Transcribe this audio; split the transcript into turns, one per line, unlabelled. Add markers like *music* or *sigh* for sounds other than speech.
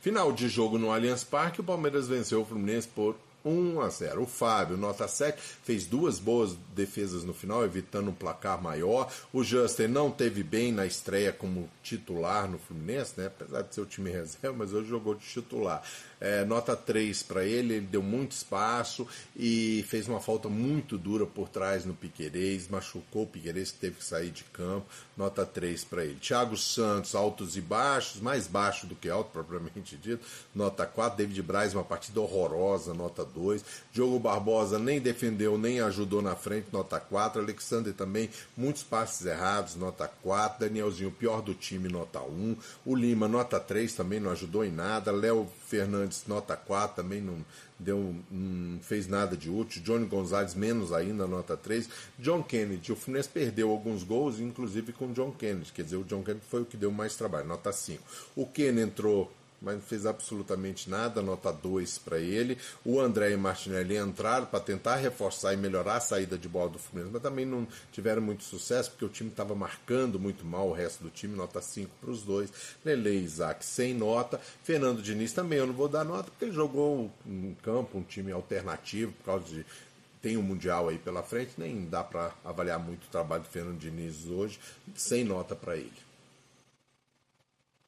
Final de jogo no Allianz Parque, o Palmeiras venceu o Fluminense por 1 a 0. O Fábio, nota 7, fez duas boas defesas no final, evitando um placar maior. O Juster não teve bem na estreia como titular no Fluminense, né? apesar de ser o time *laughs* reserva, mas hoje jogou de titular. É, nota 3 para ele, ele deu muito espaço e fez uma falta muito dura por trás no Piquerez, machucou o Piquerez que teve que sair de campo. Nota 3 para ele. Thiago Santos, altos e baixos, mais baixo do que alto, *laughs* propriamente dito. Nota 4. David Braz, uma partida horrorosa, nota 2. Diogo Barbosa nem defendeu, nem ajudou na frente, nota 4. Alexander também, muitos passes errados, nota 4. Danielzinho, pior do time, nota 1. O Lima, nota 3, também não ajudou em nada. Léo Fernandes, nota 4, também não deu, não fez nada de útil. Johnny Gonzalez, menos ainda, nota 3. John Kennedy, o Fluminense perdeu alguns gols, inclusive com o John Kennedy, quer dizer, o John Kennedy foi o que deu mais trabalho, nota 5. O Ken entrou mas não fez absolutamente nada, nota 2 para ele. O André e Martinelli entraram para tentar reforçar e melhorar a saída de bola do Fluminense, mas também não tiveram muito sucesso, porque o time estava marcando muito mal o resto do time, nota 5 para os dois. Lele e Isaac sem nota. Fernando Diniz também eu não vou dar nota, porque ele jogou um campo, um time alternativo, por causa de tem o um Mundial aí pela frente, nem dá para avaliar muito o trabalho do Fernando Diniz hoje, sem nota para ele.